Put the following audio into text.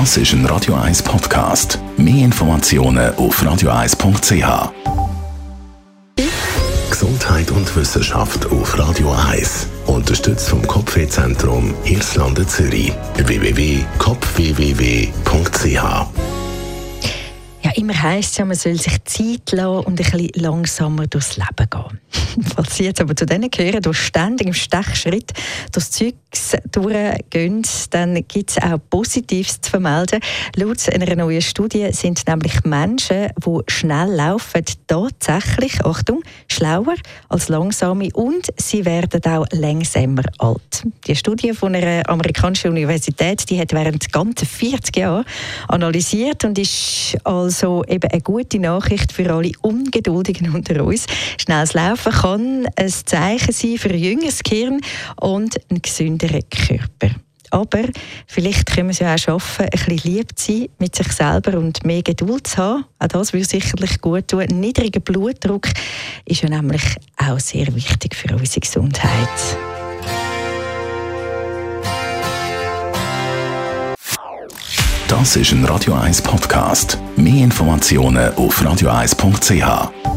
Das ist ein Radio 1 Podcast. Mehr Informationen auf radio1.ch. Gesundheit und Wissenschaft auf Radio 1. Unterstützt vom Kopfwehzentrum Irlande Zürich. www.kopfwww.ch ja, immer heisst es ja, man soll sich Zeit lassen und ein bisschen langsamer durchs Leben gehen. Falls Sie jetzt aber zu denen gehören, die ständig im Stechschritt durchs Zeug durchgehen, dann gibt es auch Positives zu vermelden. Laut einer neuen Studie sind nämlich Menschen, die schnell laufen, tatsächlich, Achtung, schlauer als langsame und sie werden auch langsamer alt. Die Studie von einer amerikanischen Universität, die hat während ganzen 40 Jahren analysiert und ist also eben eine gute Nachricht für alle Ungeduldigen unter uns. Schnelles Laufen kann ein Zeichen sein für ein jüngeres Gehirn und einen gesünderen Körper. Aber vielleicht können wir es ja auch schaffen, ein bisschen lieb zu sein mit sich selber und mehr Geduld zu haben. Auch das würde sicherlich gut tun. Ein niedriger Blutdruck ist ja nämlich auch sehr wichtig für unsere Gesundheit. Das ist ein Radio 1 Podcast. Mehr Informationen auf radio1.ch.